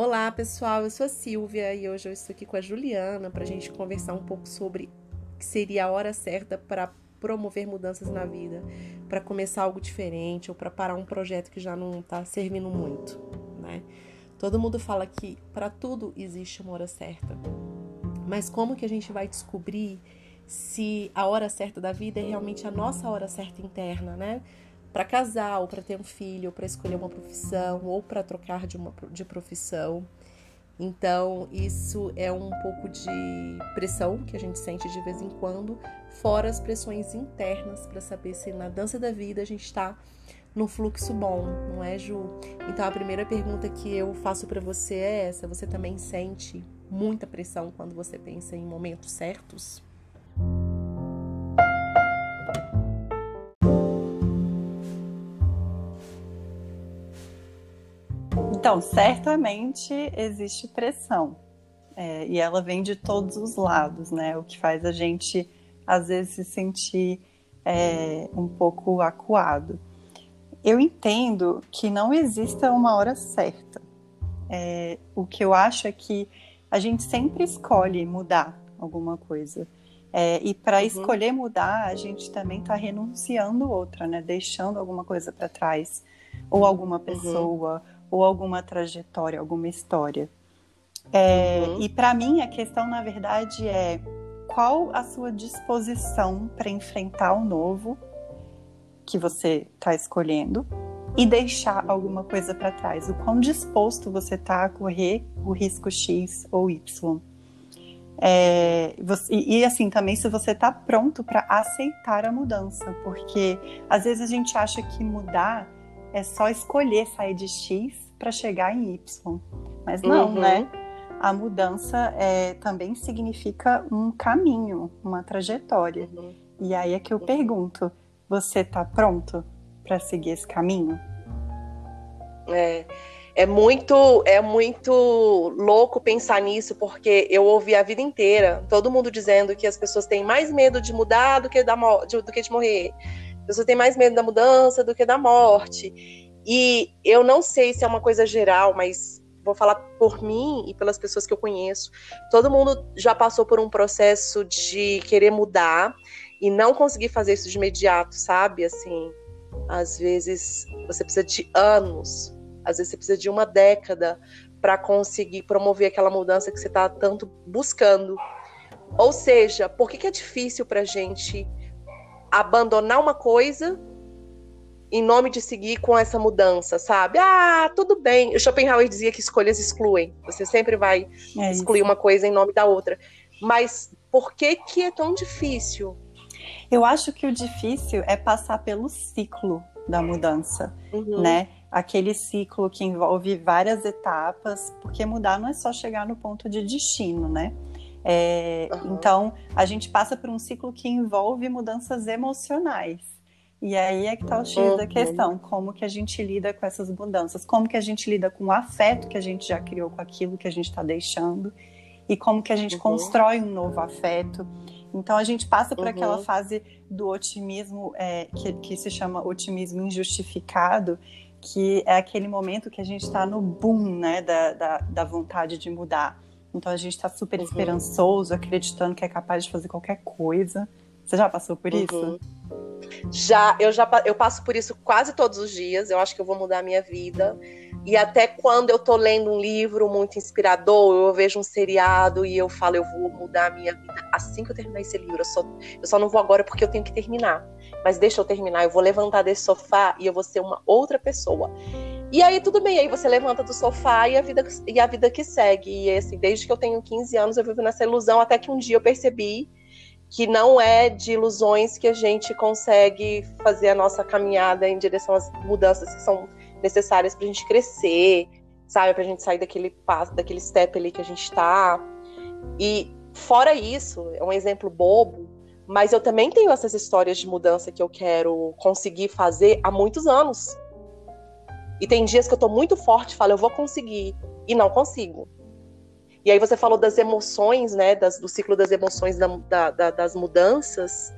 Olá pessoal, eu sou a Silvia e hoje eu estou aqui com a Juliana para a gente conversar um pouco sobre que seria a hora certa para promover mudanças na vida, para começar algo diferente ou para parar um projeto que já não está servindo muito, né? Todo mundo fala que para tudo existe uma hora certa, mas como que a gente vai descobrir se a hora certa da vida é realmente a nossa hora certa interna, né? Para casar, ou para ter um filho, ou para escolher uma profissão, ou para trocar de, uma, de profissão. Então, isso é um pouco de pressão que a gente sente de vez em quando, fora as pressões internas para saber se na dança da vida a gente está no fluxo bom, não é, Ju? Então, a primeira pergunta que eu faço para você é essa: você também sente muita pressão quando você pensa em momentos certos? Então, certamente existe pressão. É, e ela vem de todos os lados, né? O que faz a gente, às vezes, se sentir é, um pouco acuado. Eu entendo que não exista uma hora certa. É, o que eu acho é que a gente sempre escolhe mudar alguma coisa. É, e para uhum. escolher mudar, a gente também está renunciando outra, né? Deixando alguma coisa para trás, ou alguma uhum. pessoa, uhum. Ou alguma trajetória, alguma história. É, uhum. E para mim, a questão, na verdade, é qual a sua disposição para enfrentar o novo que você está escolhendo e deixar alguma coisa para trás. O quão disposto você está a correr o risco X ou Y. É, você, e, assim também se você está pronto para aceitar a mudança, porque às vezes a gente acha que mudar é só escolher sair de X para chegar em Y, mas não, uhum. né? A mudança é, também significa um caminho, uma trajetória. Uhum. E aí é que eu uhum. pergunto: você está pronto para seguir esse caminho? É é muito é muito louco pensar nisso, porque eu ouvi a vida inteira todo mundo dizendo que as pessoas têm mais medo de mudar do que, da, do que de morrer. As pessoas têm mais medo da mudança do que da morte. E eu não sei se é uma coisa geral, mas vou falar por mim e pelas pessoas que eu conheço. Todo mundo já passou por um processo de querer mudar e não conseguir fazer isso de imediato, sabe? Assim, às vezes você precisa de anos às vezes você precisa de uma década para conseguir promover aquela mudança que você está tanto buscando. Ou seja, por que, que é difícil para gente abandonar uma coisa em nome de seguir com essa mudança, sabe? Ah, tudo bem. O Schopenhauer dizia que escolhas excluem. Você sempre vai é excluir uma coisa em nome da outra. Mas por que que é tão difícil? Eu acho que o difícil é passar pelo ciclo da mudança, uhum. né? aquele ciclo que envolve várias etapas, porque mudar não é só chegar no ponto de destino, né? É, uhum. Então, a gente passa por um ciclo que envolve mudanças emocionais. E aí é que está o X uhum. da questão, como que a gente lida com essas mudanças, como que a gente lida com o afeto que a gente já criou com aquilo que a gente está deixando, e como que a gente uhum. constrói um novo afeto. Então a gente passa por aquela uhum. fase do otimismo é, que, que se chama otimismo injustificado, que é aquele momento que a gente está no boom, né, da, da, da, vontade de mudar. Então a gente está super uhum. esperançoso, acreditando que é capaz de fazer qualquer coisa. Você já passou por uhum. isso? Já, eu já eu passo por isso quase todos os dias. Eu acho que eu vou mudar a minha vida. E até quando eu tô lendo um livro muito inspirador, eu vejo um seriado e eu falo, eu vou mudar a minha vida assim que eu terminar esse livro. Eu só, eu só não vou agora porque eu tenho que terminar mas deixa eu terminar, eu vou levantar desse sofá e eu vou ser uma outra pessoa. E aí tudo bem, aí você levanta do sofá e a vida, e a vida que segue. E assim, desde que eu tenho 15 anos eu vivo nessa ilusão, até que um dia eu percebi que não é de ilusões que a gente consegue fazer a nossa caminhada em direção às mudanças que são necessárias para a gente crescer, sabe? Para a gente sair daquele passo, daquele step ali que a gente está. E fora isso, é um exemplo bobo, mas eu também tenho essas histórias de mudança que eu quero conseguir fazer há muitos anos. E tem dias que eu tô muito forte, falo, eu vou conseguir, e não consigo. E aí você falou das emoções, né, das, do ciclo das emoções, da, da, das mudanças.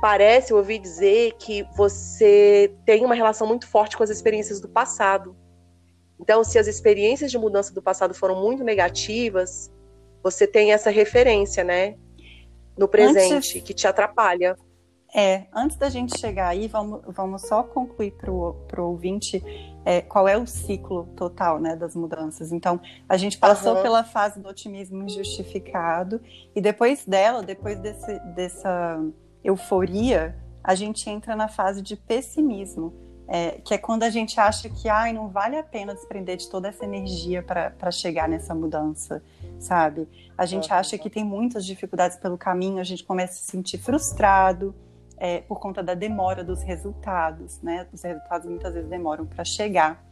Parece, eu ouvi dizer, que você tem uma relação muito forte com as experiências do passado. Então, se as experiências de mudança do passado foram muito negativas, você tem essa referência, né? No presente, Antes... que te atrapalha. É, antes da gente chegar aí, vamos, vamos só concluir para o ouvinte é, qual é o ciclo total né, das mudanças. Então, a gente passou uhum. pela fase do otimismo injustificado, e depois dela, depois desse, dessa euforia, a gente entra na fase de pessimismo. É, que é quando a gente acha que ai, não vale a pena desprender de toda essa energia para chegar nessa mudança, sabe? A gente acha que tem muitas dificuldades pelo caminho, a gente começa a se sentir frustrado, é, por conta da demora dos resultados, né? Os resultados muitas vezes demoram para chegar.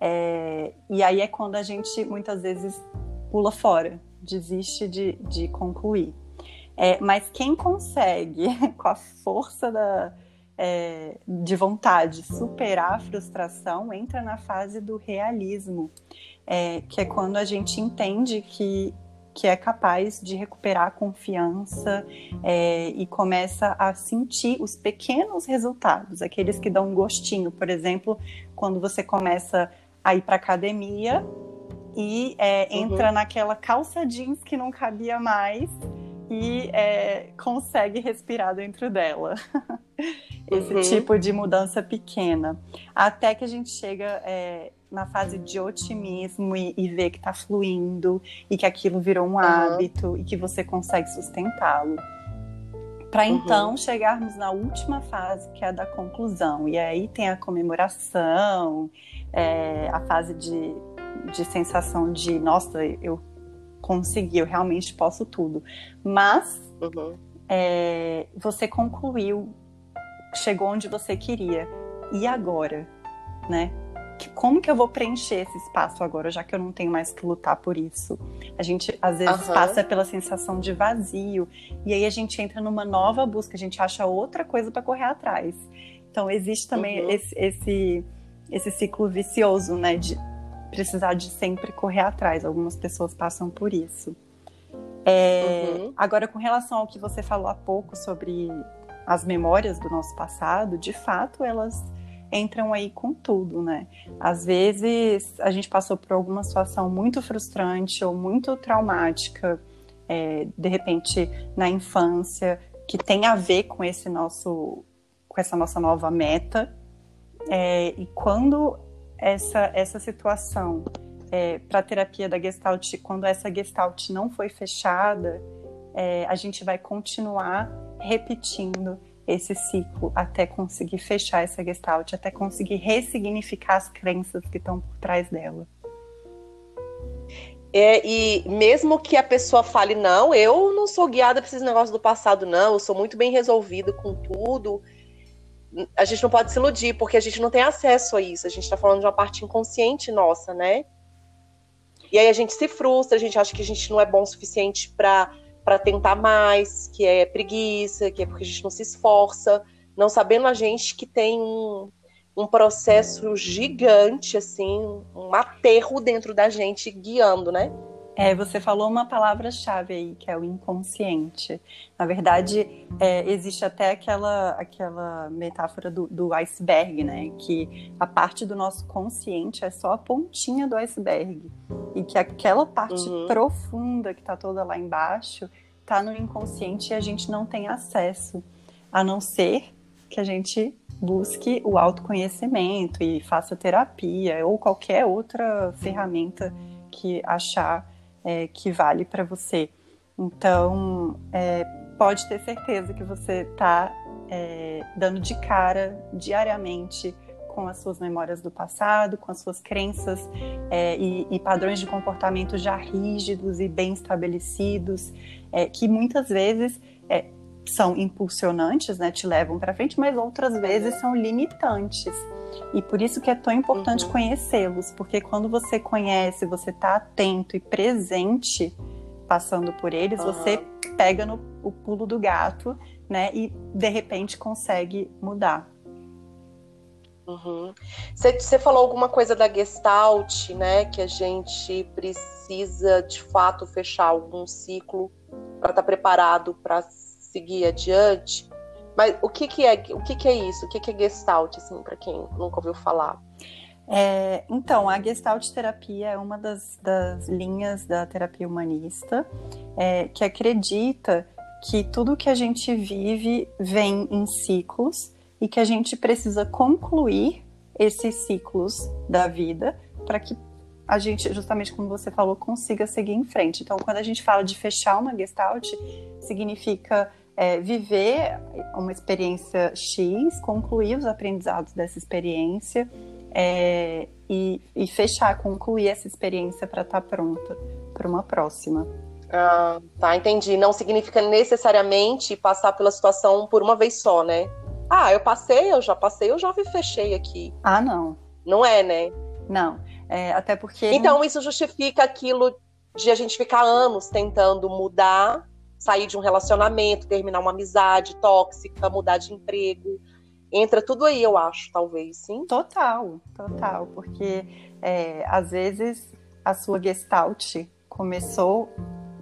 É, e aí é quando a gente muitas vezes pula fora, desiste de, de concluir. É, mas quem consegue, com a força da, é, de vontade, superar a frustração, entra na fase do realismo, é, que é quando a gente entende que que é capaz de recuperar a confiança é, e começa a sentir os pequenos resultados, aqueles que dão um gostinho. Por exemplo, quando você começa a ir para academia e é, uhum. entra naquela calça jeans que não cabia mais e é, consegue respirar dentro dela. Esse uhum. tipo de mudança pequena. Até que a gente chega é, na fase de otimismo e, e ver que está fluindo e que aquilo virou um uhum. hábito e que você consegue sustentá-lo. Para uhum. então chegarmos na última fase, que é a da conclusão. E aí tem a comemoração, é, a fase de, de sensação de, nossa, eu consegui, eu realmente posso tudo. Mas uhum. é, você concluiu, chegou onde você queria. E agora? Né? Como que eu vou preencher esse espaço agora, já que eu não tenho mais que lutar por isso? A gente às vezes uhum. passa pela sensação de vazio e aí a gente entra numa nova busca, a gente acha outra coisa para correr atrás. Então existe também uhum. esse, esse, esse ciclo vicioso, né, de precisar de sempre correr atrás. Algumas pessoas passam por isso. É, uhum. Agora, com relação ao que você falou há pouco sobre as memórias do nosso passado, de fato elas entram aí com tudo, né? Às vezes a gente passou por alguma situação muito frustrante ou muito traumática, é, de repente na infância, que tem a ver com esse nosso, com essa nossa nova meta. É, e quando essa essa situação é, para a terapia da Gestalt, quando essa Gestalt não foi fechada, é, a gente vai continuar repetindo esse ciclo até conseguir fechar essa gestalt, até conseguir ressignificar as crenças que estão por trás dela. É, e mesmo que a pessoa fale, não, eu não sou guiada para esses negócios do passado, não, eu sou muito bem resolvido com tudo, a gente não pode se iludir, porque a gente não tem acesso a isso, a gente está falando de uma parte inconsciente nossa, né? E aí a gente se frustra, a gente acha que a gente não é bom o suficiente para para tentar mais, que é preguiça, que é porque a gente não se esforça, não sabendo a gente que tem um, um processo gigante, assim, um aterro dentro da gente guiando, né? É, você falou uma palavra-chave aí, que é o inconsciente. Na verdade, é, existe até aquela, aquela metáfora do, do, iceberg, né? Que a parte do nosso consciente é só a pontinha do iceberg. E que aquela parte uhum. profunda que está toda lá embaixo está no inconsciente e a gente não tem acesso, a não ser que a gente busque o autoconhecimento e faça terapia ou qualquer outra ferramenta que achar é, que vale para você. Então, é, pode ter certeza que você está é, dando de cara diariamente com as suas memórias do passado, com as suas crenças é, e, e, padrões de comportamento já rígidos e bem estabelecidos, é, que muitas vezes é, são impulsionantes, né, te levam para frente, mas outras vezes são limitantes. E por isso que é tão importante uhum. conhecê-los, porque quando você conhece, você está atento e presente passando por eles, uhum. você pega no o pulo do gato, né, e de repente consegue mudar. Uhum. Você falou alguma coisa da Gestalt, né? Que a gente precisa de fato fechar algum ciclo para estar tá preparado para seguir adiante. Mas o que, que é o que, que é isso? O que, que é Gestalt, assim, para quem nunca ouviu falar? É, então, a Gestalt terapia é uma das, das linhas da terapia humanista é, que acredita que tudo que a gente vive vem em ciclos e que a gente precisa concluir esses ciclos da vida para que a gente, justamente como você falou, consiga seguir em frente. Então, quando a gente fala de fechar uma Gestalt, significa é, viver uma experiência X, concluir os aprendizados dessa experiência é, e, e, fechar, concluir essa experiência para estar tá pronta para uma próxima. Ah, tá, entendi. Não significa necessariamente passar pela situação por uma vez só, né? Ah, eu passei, eu já passei, eu já me fechei aqui. Ah, não. Não é, né? Não. É, até porque. Então, isso justifica aquilo de a gente ficar anos tentando mudar, sair de um relacionamento, terminar uma amizade tóxica, mudar de emprego. Entra tudo aí, eu acho, talvez, sim. Total, total. Porque é, às vezes a sua gestalt começou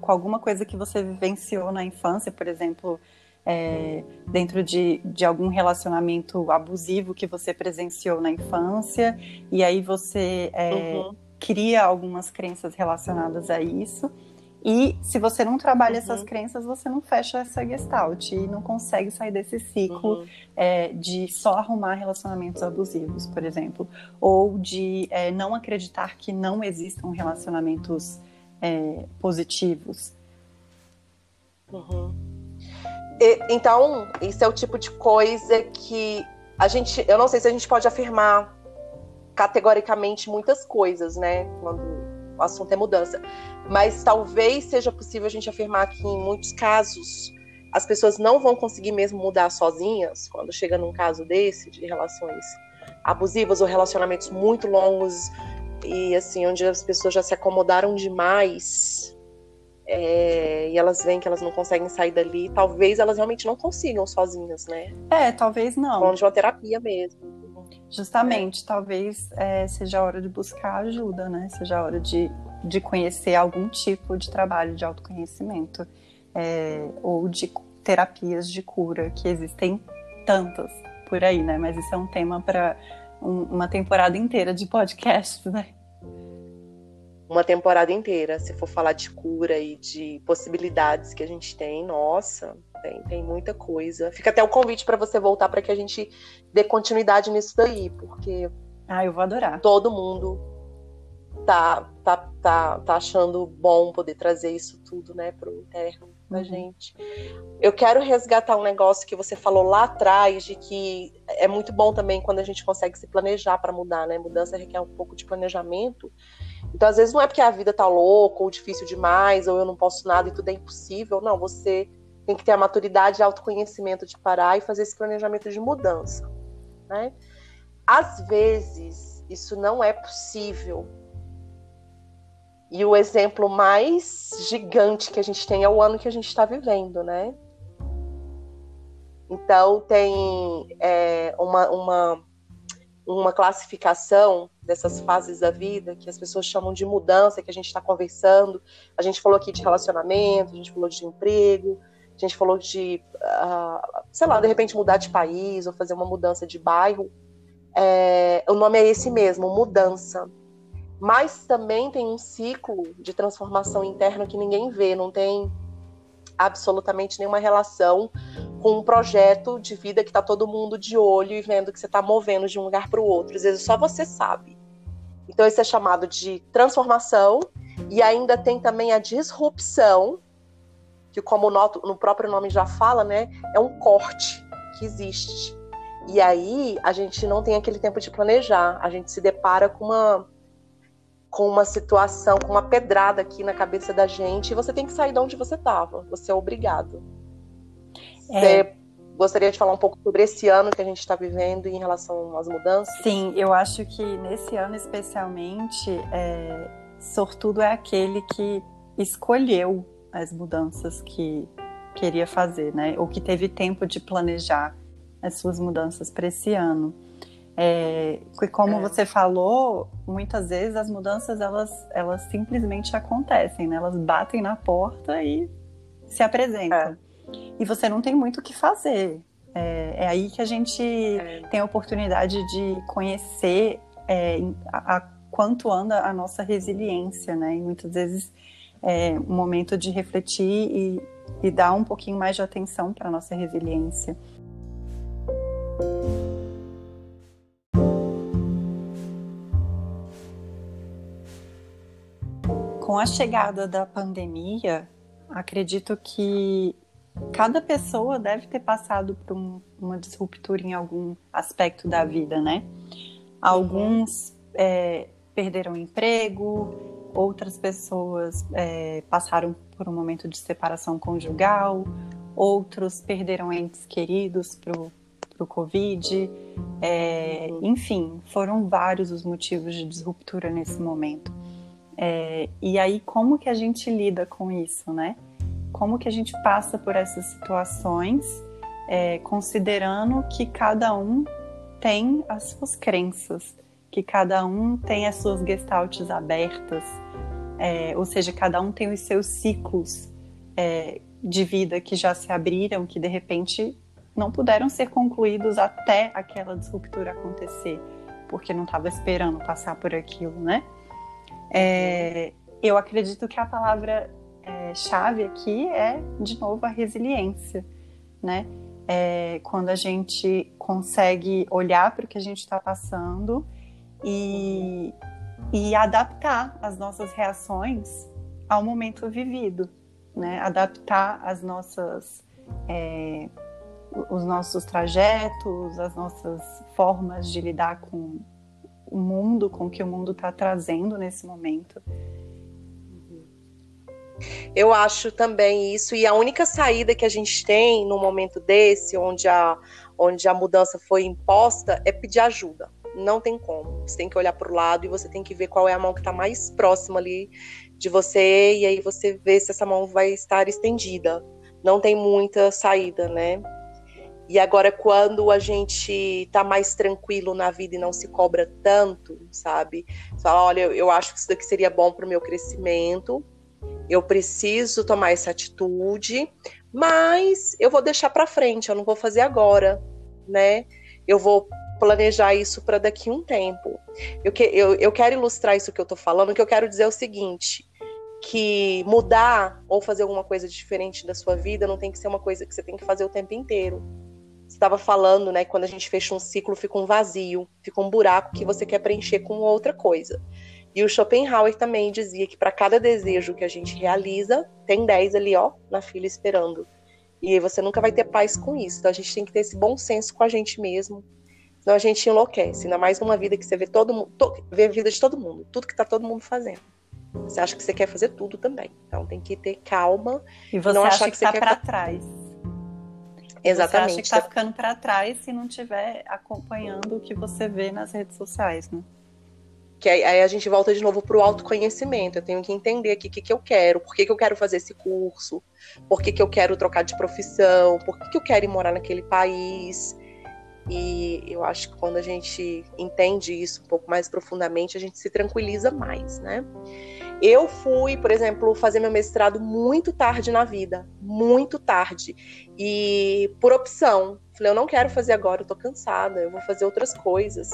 com alguma coisa que você vivenciou na infância, por exemplo, é, dentro de, de algum relacionamento abusivo que você presenciou na infância, e aí você é, uhum. cria algumas crenças relacionadas a isso. E se você não trabalha uhum. essas crenças, você não fecha essa gestalt e não consegue sair desse ciclo uhum. é, de só arrumar relacionamentos abusivos, por exemplo, ou de é, não acreditar que não existam relacionamentos é, positivos. Uhum. E, então, isso é o tipo de coisa que a gente. Eu não sei se a gente pode afirmar categoricamente muitas coisas, né? Quando o assunto é mudança. Mas talvez seja possível a gente afirmar que, em muitos casos, as pessoas não vão conseguir mesmo mudar sozinhas quando chega num caso desse, de relações abusivas ou relacionamentos muito longos e assim, onde as pessoas já se acomodaram demais é, e elas veem que elas não conseguem sair dali, talvez elas realmente não consigam sozinhas, né? É, talvez não. Falando de uma terapia mesmo. Justamente, é. talvez é, seja a hora de buscar ajuda, né? Seja a hora de, de conhecer algum tipo de trabalho de autoconhecimento é, ou de terapias de cura, que existem tantas por aí, né? Mas isso é um tema para um, uma temporada inteira de podcast, né? Uma temporada inteira. Se for falar de cura e de possibilidades que a gente tem, nossa, tem, tem muita coisa. Fica até o convite para você voltar para que a gente dê continuidade nisso daí, porque. Ah, eu vou adorar. Todo mundo tá, tá, tá, tá achando bom poder trazer isso tudo, né, pro interno da uhum. gente. Eu quero resgatar um negócio que você falou lá atrás, de que é muito bom também quando a gente consegue se planejar para mudar, né? Mudança requer um pouco de planejamento. Então, às vezes, não é porque a vida tá louca, ou difícil demais, ou eu não posso nada e tudo é impossível. Não, você tem que ter a maturidade e autoconhecimento de parar e fazer esse planejamento de mudança. Né? Às vezes, isso não é possível. E o exemplo mais gigante que a gente tem é o ano que a gente está vivendo, né? Então, tem é, uma, uma uma classificação dessas fases da vida que as pessoas chamam de mudança, que a gente está conversando. A gente falou aqui de relacionamento, a gente falou de emprego, a gente falou de, uh, sei lá, de repente mudar de país ou fazer uma mudança de bairro. É, o nome é esse mesmo, mudança. Mas também tem um ciclo de transformação interna que ninguém vê, não tem absolutamente nenhuma relação com um projeto de vida que está todo mundo de olho e vendo que você está movendo de um lugar para o outro. Às vezes só você sabe. Então, isso é chamado de transformação. E ainda tem também a disrupção, que, como no, próprio nome já fala, né, é um corte que existe. E aí a gente não tem aquele tempo de planejar, a gente se depara com uma com uma situação, com uma pedrada aqui na cabeça da gente, e você tem que sair de onde você estava. Você é obrigado. É. Você gostaria de falar um pouco sobre esse ano que a gente está vivendo em relação às mudanças? Sim, eu acho que nesse ano especialmente, é, sortudo é aquele que escolheu as mudanças que queria fazer, né? Ou que teve tempo de planejar as suas mudanças para esse ano. É, e como é. você falou, muitas vezes as mudanças elas, elas simplesmente acontecem, né? Elas batem na porta e se apresentam. É e você não tem muito o que fazer. É, é aí que a gente é. tem a oportunidade de conhecer é, a, a, quanto anda a nossa resiliência, né? E muitas vezes é um momento de refletir e, e dar um pouquinho mais de atenção para a nossa resiliência. Com a chegada da pandemia, acredito que cada pessoa deve ter passado por um, uma disruptura em algum aspecto da vida, né? Alguns é, perderam emprego, outras pessoas é, passaram por um momento de separação conjugal, outros perderam entes queridos para o Covid. É, enfim, foram vários os motivos de disruptura nesse momento. É, e aí, como que a gente lida com isso, né? Como que a gente passa por essas situações, é, considerando que cada um tem as suas crenças, que cada um tem as suas gestaltes abertas, é, ou seja, cada um tem os seus ciclos é, de vida que já se abriram, que de repente não puderam ser concluídos até aquela disruptura acontecer, porque não estava esperando passar por aquilo, né? É, eu acredito que a palavra é, chave aqui é, de novo, a resiliência, né? É, quando a gente consegue olhar para o que a gente está passando e, e adaptar as nossas reações ao momento vivido, né? Adaptar as nossas é, os nossos trajetos, as nossas formas de lidar com mundo, com o que o mundo está trazendo nesse momento. Eu acho também isso, e a única saída que a gente tem no momento desse, onde a, onde a mudança foi imposta, é pedir ajuda. Não tem como. Você tem que olhar para o lado e você tem que ver qual é a mão que está mais próxima ali de você, e aí você vê se essa mão vai estar estendida. Não tem muita saída, né? E agora, quando a gente tá mais tranquilo na vida e não se cobra tanto, sabe? Fala, olha, eu acho que isso daqui seria bom para o meu crescimento, eu preciso tomar essa atitude, mas eu vou deixar para frente, eu não vou fazer agora, né? Eu vou planejar isso para daqui um tempo. Eu, que, eu, eu quero ilustrar isso que eu estou falando, que eu quero dizer é o seguinte, que mudar ou fazer alguma coisa diferente da sua vida não tem que ser uma coisa que você tem que fazer o tempo inteiro estava falando, né? Quando a gente fecha um ciclo, fica um vazio, fica um buraco que você quer preencher com outra coisa. E o Schopenhauer também dizia que para cada desejo que a gente realiza, tem 10 ali, ó, na fila esperando. E aí você nunca vai ter paz com isso. Então a gente tem que ter esse bom senso com a gente mesmo. Senão a gente enlouquece. Ainda mais numa vida que você vê todo mundo, to, vê a vida de todo mundo, tudo que tá todo mundo fazendo. Você acha que você quer fazer tudo também. Então tem que ter calma. E você não acha achar que, que você tá quer... para trás. Exatamente. Você acha que está ficando para trás se não estiver acompanhando o que você vê nas redes sociais, né? Que aí, aí a gente volta de novo para o autoconhecimento. Eu tenho que entender aqui o que, que eu quero, por que, que eu quero fazer esse curso, por que, que eu quero trocar de profissão, por que, que eu quero ir morar naquele país. E eu acho que quando a gente entende isso um pouco mais profundamente, a gente se tranquiliza mais, né? Eu fui, por exemplo, fazer meu mestrado muito tarde na vida, muito tarde. E por opção, falei, eu não quero fazer agora, eu tô cansada, eu vou fazer outras coisas.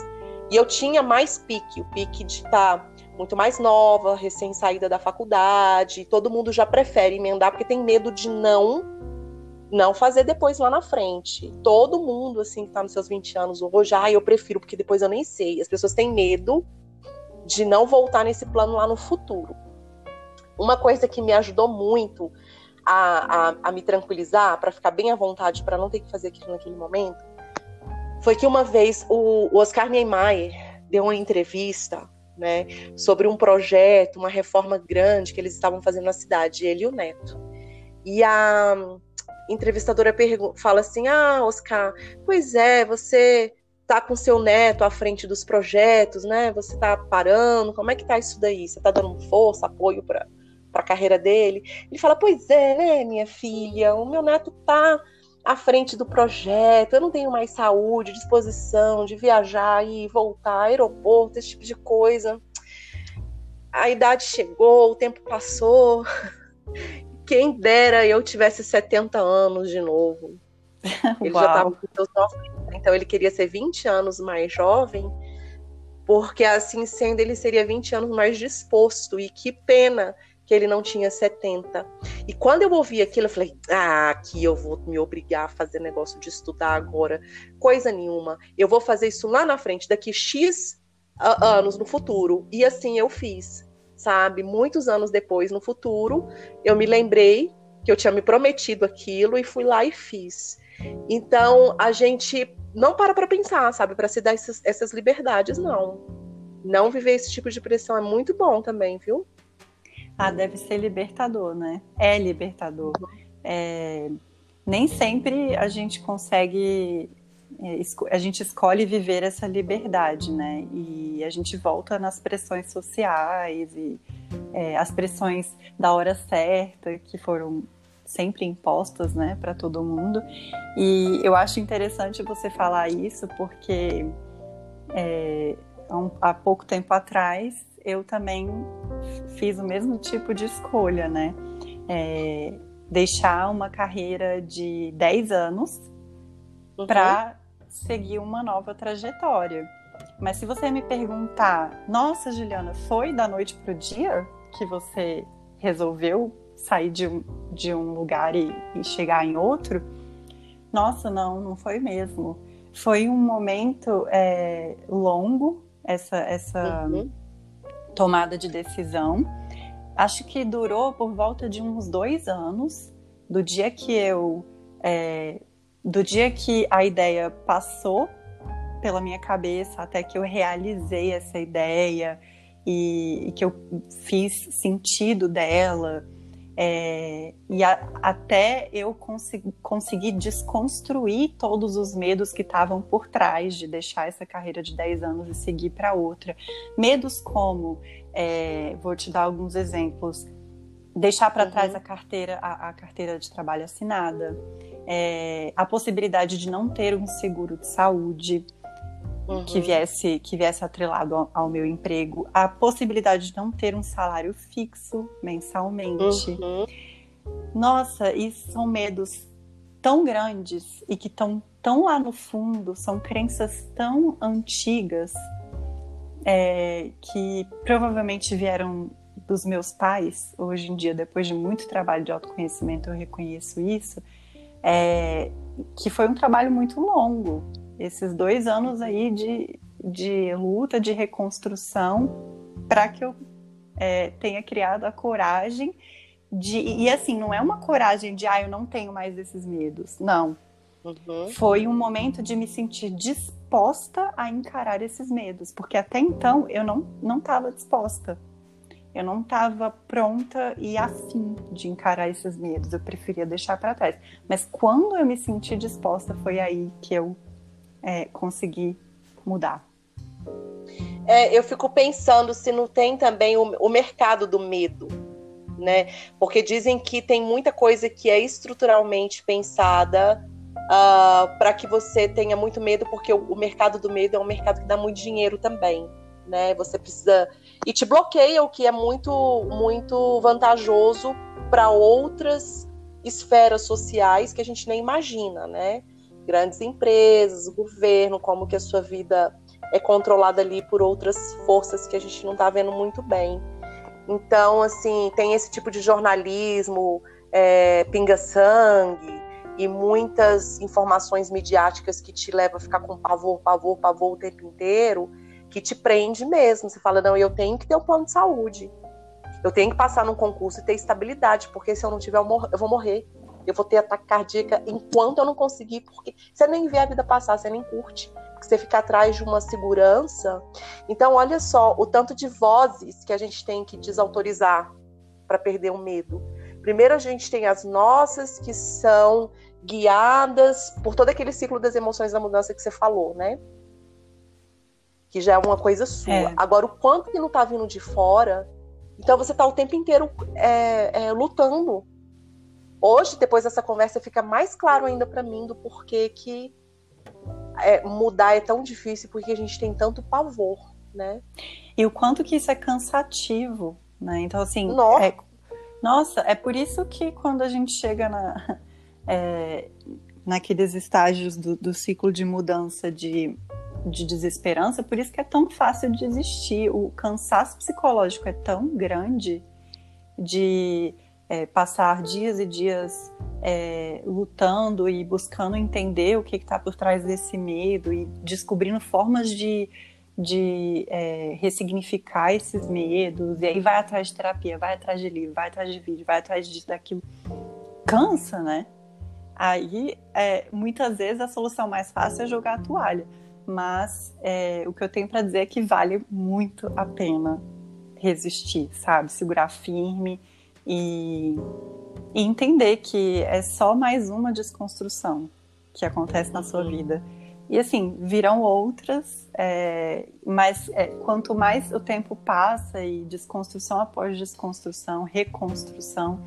E eu tinha mais pique, o pique de estar tá muito mais nova, recém-saída da faculdade, todo mundo já prefere emendar porque tem medo de não não fazer depois lá na frente. Todo mundo assim que tá nos seus 20 anos hoje, ah, eu prefiro porque depois eu nem sei. As pessoas têm medo de não voltar nesse plano lá no futuro. Uma coisa que me ajudou muito a, a, a me tranquilizar, para ficar bem à vontade, para não ter que fazer aquilo naquele momento, foi que uma vez o, o Oscar Niemeyer deu uma entrevista né, sobre um projeto, uma reforma grande que eles estavam fazendo na cidade, ele e o neto. E a entrevistadora fala assim: Ah, Oscar, pois é, você tá com seu neto à frente dos projetos, né? Você tá parando, como é que tá isso daí? Você tá dando força, apoio para a carreira dele? Ele fala: "Pois é, né, minha filha, o meu neto tá à frente do projeto, eu não tenho mais saúde, disposição de viajar e voltar, aeroporto, esse tipo de coisa. A idade chegou, o tempo passou. Quem dera eu tivesse 70 anos de novo. Ele Uau. já estava com seus 90, então ele queria ser 20 anos mais jovem porque assim sendo ele seria 20 anos mais disposto e que pena que ele não tinha 70. E quando eu ouvi aquilo, eu falei: ah, aqui eu vou me obrigar a fazer negócio de estudar agora. Coisa nenhuma. Eu vou fazer isso lá na frente, daqui X anos no futuro. E assim eu fiz, sabe? Muitos anos depois, no futuro, eu me lembrei que eu tinha me prometido aquilo e fui lá e fiz. Então, a gente não para para pensar, sabe? Para se dar essas, essas liberdades, não. Não viver esse tipo de pressão é muito bom também, viu? Ah, deve ser libertador, né? É libertador. É, nem sempre a gente consegue, é, a gente escolhe viver essa liberdade, né? E a gente volta nas pressões sociais e é, as pressões da hora certa que foram sempre impostas, né, para todo mundo. E eu acho interessante você falar isso porque é, há pouco tempo atrás eu também fiz o mesmo tipo de escolha, né? É, deixar uma carreira de 10 anos uhum. para seguir uma nova trajetória. Mas se você me perguntar, nossa, Juliana, foi da noite para o dia que você resolveu sair de um, de um lugar e, e chegar em outro? Nossa, não, não foi mesmo. Foi um momento é, longo, essa, essa uhum tomada de decisão. Acho que durou por volta de uns dois anos, do dia que eu. É, do dia que a ideia passou pela minha cabeça até que eu realizei essa ideia e, e que eu fiz sentido dela. É, e a, até eu consegui, conseguir desconstruir todos os medos que estavam por trás de deixar essa carreira de 10 anos e seguir para outra. Medos como, é, vou te dar alguns exemplos, deixar para uhum. trás a carteira, a, a, carteira de trabalho assinada, é, a possibilidade de não ter um seguro de saúde, uhum. que viesse que viesse atrelado ao, ao, meu emprego, a possibilidade de não ter um salário fixo mensalmente. Uhum. Nossa, isso são medos tão grandes e que estão tão lá no fundo, são crenças tão antigas é, que provavelmente vieram dos meus pais. Hoje em dia, depois de muito trabalho de autoconhecimento, eu reconheço isso. É, que foi um trabalho muito longo, esses dois anos aí de, de luta, de reconstrução, para que eu é, tenha criado a coragem de. E assim, não é uma coragem de, ah, eu não tenho mais esses medos. Não. Uhum. Foi um momento de me sentir disposta a encarar esses medos, porque até então eu não estava disposta. Eu não estava pronta e afim de encarar esses medos. Eu preferia deixar para trás. Mas quando eu me senti disposta, foi aí que eu é, conseguir mudar. É, eu fico pensando se não tem também o, o mercado do medo, né? Porque dizem que tem muita coisa que é estruturalmente pensada uh, ah, para que você tenha muito medo, porque o, o, mercado do medo é um mercado que dá muito dinheiro também, né? Você precisa e te bloqueia, o que é muito muito vantajoso para outras esferas sociais que a gente nem imagina, né? Grandes empresas, governo, como que a sua vida é controlada ali por outras forças que a gente não está vendo muito bem. Então, assim, tem esse tipo de jornalismo, é, pinga-sangue e muitas informações midiáticas que te levam a ficar com pavor, pavor, pavor o tempo inteiro, que te prende mesmo. Você fala, não, eu tenho que ter um plano de saúde. Eu tenho que passar num concurso e ter estabilidade, porque se eu não tiver, eu vou morrer eu vou ter ataque cardíaco enquanto eu não conseguir, porque você nem vê a vida passar, você nem curte, porque você fica atrás de uma segurança. Então, olha só o tanto de vozes que a gente tem que desautorizar para perder o medo. Primeiro, a gente tem as nossas, que são guiadas por todo aquele ciclo das emoções da mudança que você falou, né? Que já é uma coisa sua. É. Agora, o quanto que não tá vindo de fora, então você tá o tempo inteiro é, é, lutando Hoje, depois dessa conversa, fica mais claro ainda para mim do porquê que é, mudar é tão difícil, porque a gente tem tanto pavor, né? E o quanto que isso é cansativo, né? Então, assim, nossa, é, nossa, é por isso que quando a gente chega na, é, naqueles estágios do, do ciclo de mudança de de desesperança, por isso que é tão fácil de desistir. O cansaço psicológico é tão grande de é, passar dias e dias é, lutando e buscando entender o que está por trás desse medo e descobrindo formas de, de é, ressignificar esses medos. E aí vai atrás de terapia, vai atrás de livro, vai atrás de vídeo, vai atrás disso, daquilo. Cansa, né? Aí, é, muitas vezes, a solução mais fácil é jogar a toalha. Mas é, o que eu tenho para dizer é que vale muito a pena resistir, sabe? Segurar firme e, e entender que é só mais uma desconstrução que acontece na sua vida. E assim, virão outras, é, mas é, quanto mais o tempo passa e desconstrução após desconstrução, reconstrução,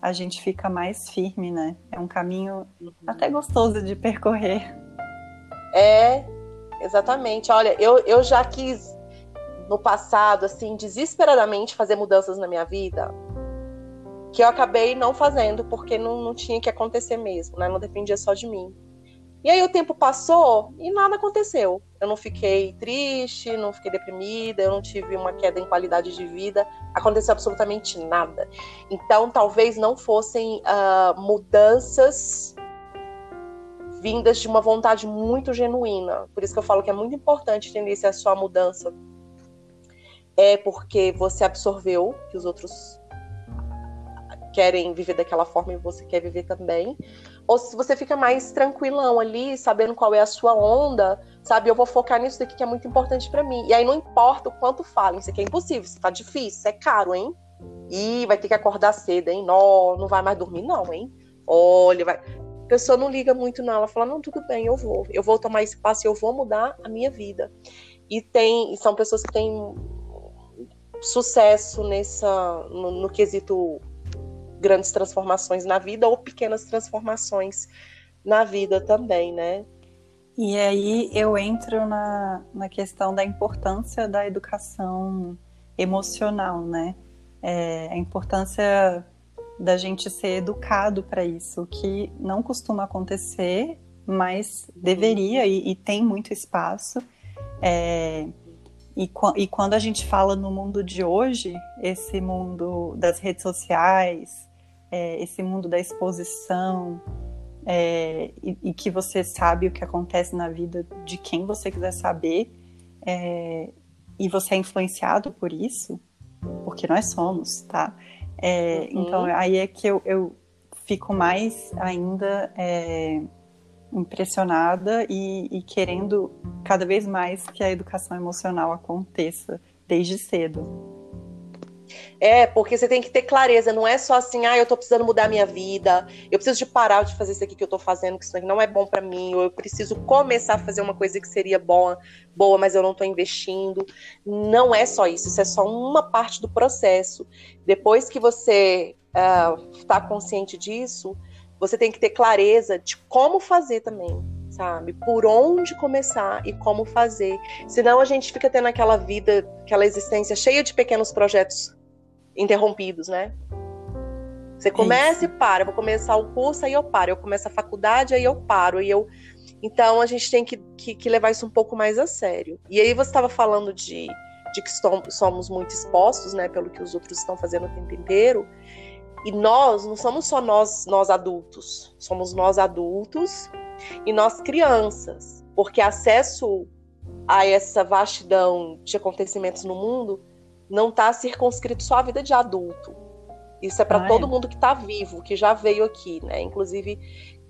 a gente fica mais firme, né? É um caminho uhum. até gostoso de percorrer. É, exatamente. Olha, eu, eu já quis no passado, assim, desesperadamente fazer mudanças na minha vida, que eu acabei não fazendo porque não, não tinha que acontecer mesmo, né? Não dependia só de mim. E aí o tempo passou e nada aconteceu. Eu não fiquei triste, não fiquei deprimida, eu não tive uma queda em qualidade de vida. Aconteceu absolutamente nada. Então talvez não fossem uh, mudanças vindas de uma vontade muito genuína. Por isso que eu falo que é muito importante entender se a sua mudança é porque você absorveu que os outros querem viver daquela forma e você quer viver também. Ou se você fica mais tranquilão ali, sabendo qual é a sua onda, sabe? Eu vou focar nisso daqui que é muito importante para mim. E aí não importa o quanto falem, isso aqui é impossível, isso tá difícil, isso é caro, hein? E vai ter que acordar cedo, hein? Não, não vai mais dormir, não, hein? Olha, vai. A pessoa não liga muito, não. Ela fala, não, tudo bem, eu vou. Eu vou tomar esse passo eu vou mudar a minha vida. E tem, são pessoas que têm sucesso nessa, no, no quesito grandes transformações na vida ou pequenas transformações na vida também, né? E aí eu entro na, na questão da importância da educação emocional, né? É, a importância da gente ser educado para isso, que não costuma acontecer, mas deveria e, e tem muito espaço. É, e, e, quando a gente fala no mundo de hoje, esse mundo das redes sociais, é, esse mundo da exposição é, e, e, que você sabe o que acontece na vida de quem você quiser saber é, e você é influenciado por isso, porque nós somos, tá? É, uhum. Então aí é que eu, eu fico mais ainda é, impressionada e, e querendo cada vez mais que a educação emocional aconteça desde cedo. É, porque você tem que ter clareza, não é só assim, ah, eu tô precisando mudar minha vida, eu preciso de parar de fazer isso aqui que eu tô fazendo, que isso aqui não é bom para mim, ou eu preciso começar a fazer uma coisa que seria boa, boa, mas eu não tô investindo. Não é só isso, isso é só uma parte do processo. Depois que você uh, tá consciente disso, você tem que ter clareza de como fazer também, sabe? Por onde começar e como fazer. Senão a gente fica tendo aquela vida, aquela existência cheia de pequenos projetos interrompidos, né? Você começa e para. Eu vou começar o curso, aí eu paro. Eu começo a faculdade, aí eu paro. E eu... Então a gente tem que, que, que levar isso um pouco mais a sério. E aí você estava falando de, de que somos muito expostos, né? Pelo que os outros estão fazendo o tempo inteiro. E nós, não somos só nós, nós adultos. Somos nós adultos e nós crianças. Porque acesso a essa vastidão de acontecimentos no mundo não está circunscrito só à vida de adulto. Isso é para ah, todo é? mundo que está vivo, que já veio aqui, né? Inclusive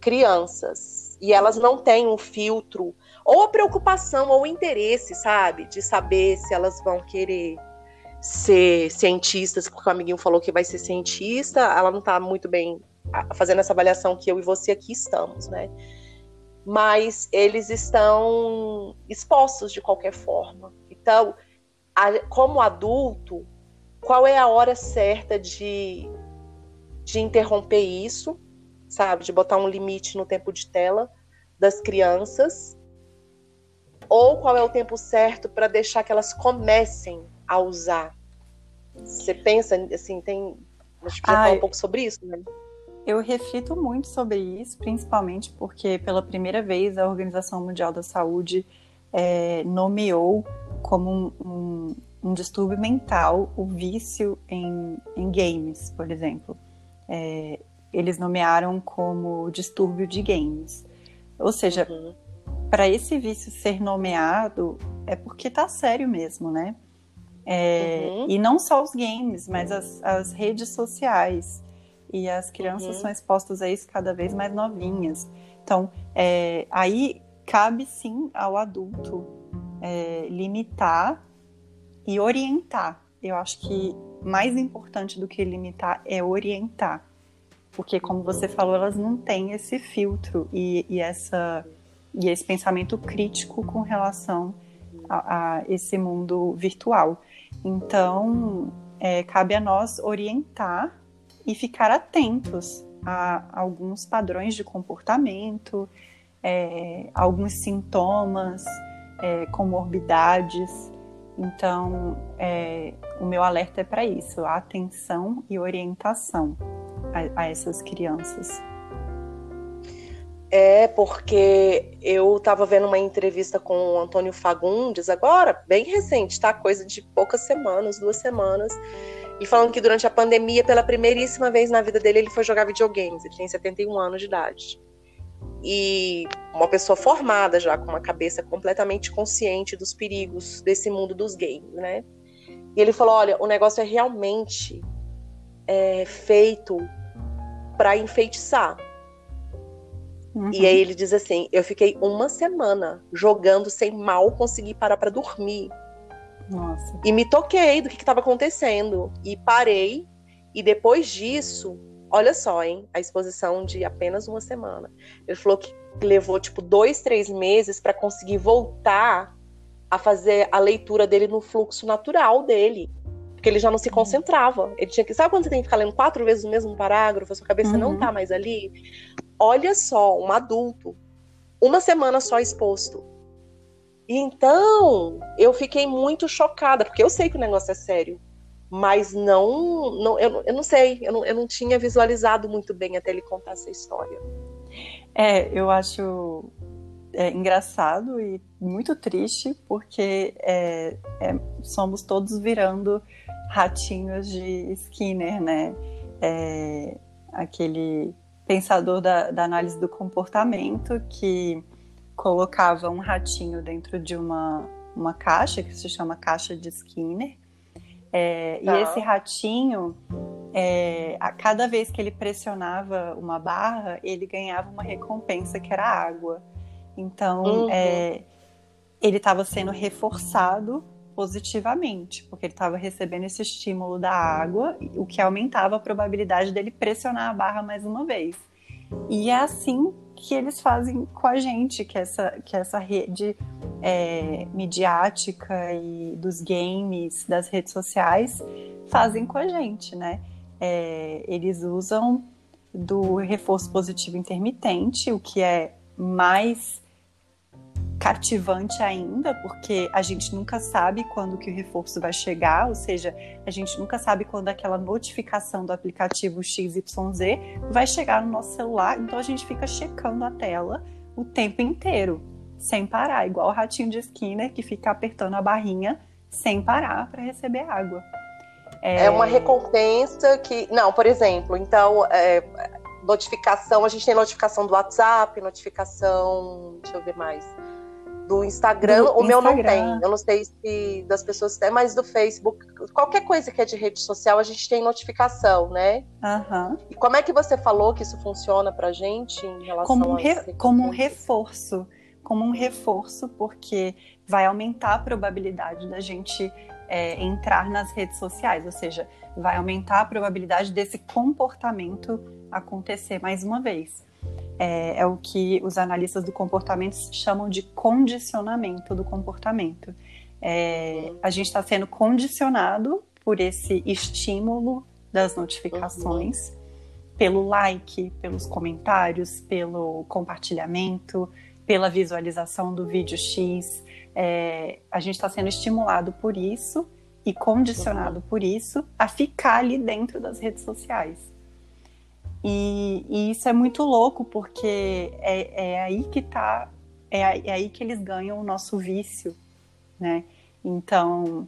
crianças. E elas não têm um filtro, ou a preocupação, ou o interesse, sabe? De saber se elas vão querer ser cientistas, porque o amiguinho falou que vai ser cientista, ela não está muito bem fazendo essa avaliação que eu e você aqui estamos, né? Mas eles estão expostos de qualquer forma. Então, como adulto, qual é a hora certa de, de interromper isso, sabe? De botar um limite no tempo de tela das crianças. Ou qual é o tempo certo para deixar que elas comecem a usar? Você pensa, assim, tem. A gente precisa falar um pouco sobre isso, né? Eu reflito muito sobre isso, principalmente porque pela primeira vez a Organização Mundial da Saúde é, nomeou como um, um, um, distúrbio mental o vício em, em games, por exemplo. É, eles nomearam como distúrbio de games. Ou seja, uhum. para esse vício ser nomeado, é porque tá sério mesmo, né? É, uhum. E não só os games, mas as, as redes sociais. E as crianças uhum. são expostas a isso cada vez mais novinhas. Então, é, aí cabe sim ao adulto é, limitar e orientar. Eu acho que mais importante do que limitar é orientar. Porque, como você falou, elas não têm esse filtro e, e essa, e esse pensamento crítico com relação a, a esse mundo virtual. Então, é, cabe a nós orientar e ficar atentos a alguns padrões de comportamento, é, alguns sintomas, é, comorbidades. Então, é, o meu alerta é para isso: atenção e orientação a, a essas crianças. É, porque eu estava vendo uma entrevista com o Antônio Fagundes agora, bem recente, tá? Coisa de poucas semanas, duas semanas. E falando que durante a pandemia, pela primeiríssima vez na vida dele, ele foi jogar videogames. Ele tem 71 anos de idade. E uma pessoa formada já, com uma cabeça completamente consciente dos perigos desse mundo dos games, né? E ele falou: olha, o negócio é realmente é, feito para enfeitiçar Uhum. E aí ele diz assim: eu fiquei uma semana jogando sem mal conseguir parar para dormir. Nossa. E me toquei do que estava acontecendo. E parei. E depois disso, olha só, hein? A exposição de apenas uma semana. Ele falou que levou tipo dois, três meses para conseguir voltar a fazer a leitura dele no fluxo natural dele. Porque ele já não se uhum. concentrava. Ele tinha que. Sabe quando você tem que ficar lendo quatro vezes o mesmo parágrafo, a sua cabeça uhum. não tá mais ali? Olha só, um adulto, uma semana só exposto. Então, eu fiquei muito chocada, porque eu sei que o negócio é sério, mas não, não eu, eu não sei, eu não, eu não tinha visualizado muito bem até ele contar essa história. É, eu acho é, engraçado e muito triste, porque é, é, somos todos virando ratinhos de Skinner, né? É, aquele pensador da, da análise do comportamento que colocava um ratinho dentro de uma, uma caixa que se chama caixa de Skinner. É, tá. E esse ratinho, é, a cada vez que ele pressionava uma barra, ele ganhava uma recompensa que era água. Então, uhum. é, ele estava sendo reforçado positivamente, porque ele estava recebendo esse estímulo da água, o que aumentava a probabilidade dele pressionar a barra mais uma vez. E é assim que eles fazem com a gente, que essa, que essa rede é, midiática e dos games, das redes sociais, fazem com a gente, né? É, eles usam do reforço positivo intermitente, o que é mais cativante ainda, porque a gente nunca sabe quando que o reforço vai chegar, ou seja, a gente nunca sabe quando aquela notificação do aplicativo XYZ vai chegar no nosso celular, então a gente fica checando a tela o tempo inteiro, sem parar, igual o ratinho de Skinner que fica apertando a barrinha sem parar para receber água. É... é... uma recompensa que, não, por exemplo, então é, notificação, a gente tem notificação do WhatsApp, notificação, deixa eu ver mais do Instagram, do o meu não tem. Eu não sei se das pessoas têm, mas do Facebook, qualquer coisa que é de rede social, a gente tem notificação, né? Uhum. E como é que você falou que isso funciona pra gente em relação como um re... Como um reforço. Como um reforço, porque vai aumentar a probabilidade da gente é, entrar nas redes sociais, ou seja, vai aumentar a probabilidade desse comportamento acontecer mais uma vez é, é o que os analistas do comportamento chamam de condicionamento do comportamento. É, a gente está sendo condicionado por esse estímulo das notificações, uhum. pelo like, pelos comentários, pelo compartilhamento, pela visualização do vídeo X. É, a gente está sendo estimulado por isso e condicionado uhum. por isso a ficar ali dentro das redes sociais. E, e, isso é muito louco, porque é, é aí que está é, é aí que eles ganham o nosso vício, né? Então,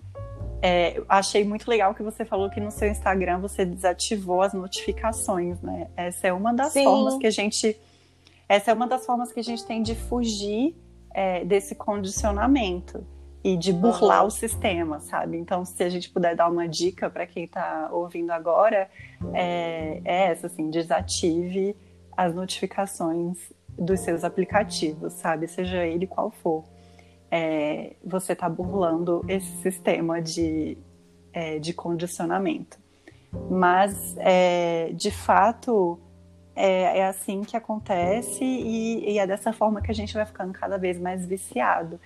é, achei muito legal que você falou que no seu Instagram você desativou as notificações, né? Essa é uma das Sim. formas que a gente. Essa é uma das formas que a gente tem de fugir é, desse condicionamento e de burlar o sistema, sabe? Então, se a gente puder dar uma dica para quem está ouvindo agora, é, é, essa, assim, desative as notificações dos seus aplicativos, sabe? Seja ele qual for é, você está burlando esse sistema de, é, de condicionamento. Mas, é, de fato, é, é, assim que acontece e, e, é dessa forma que a gente vai ficando cada vez mais viciado.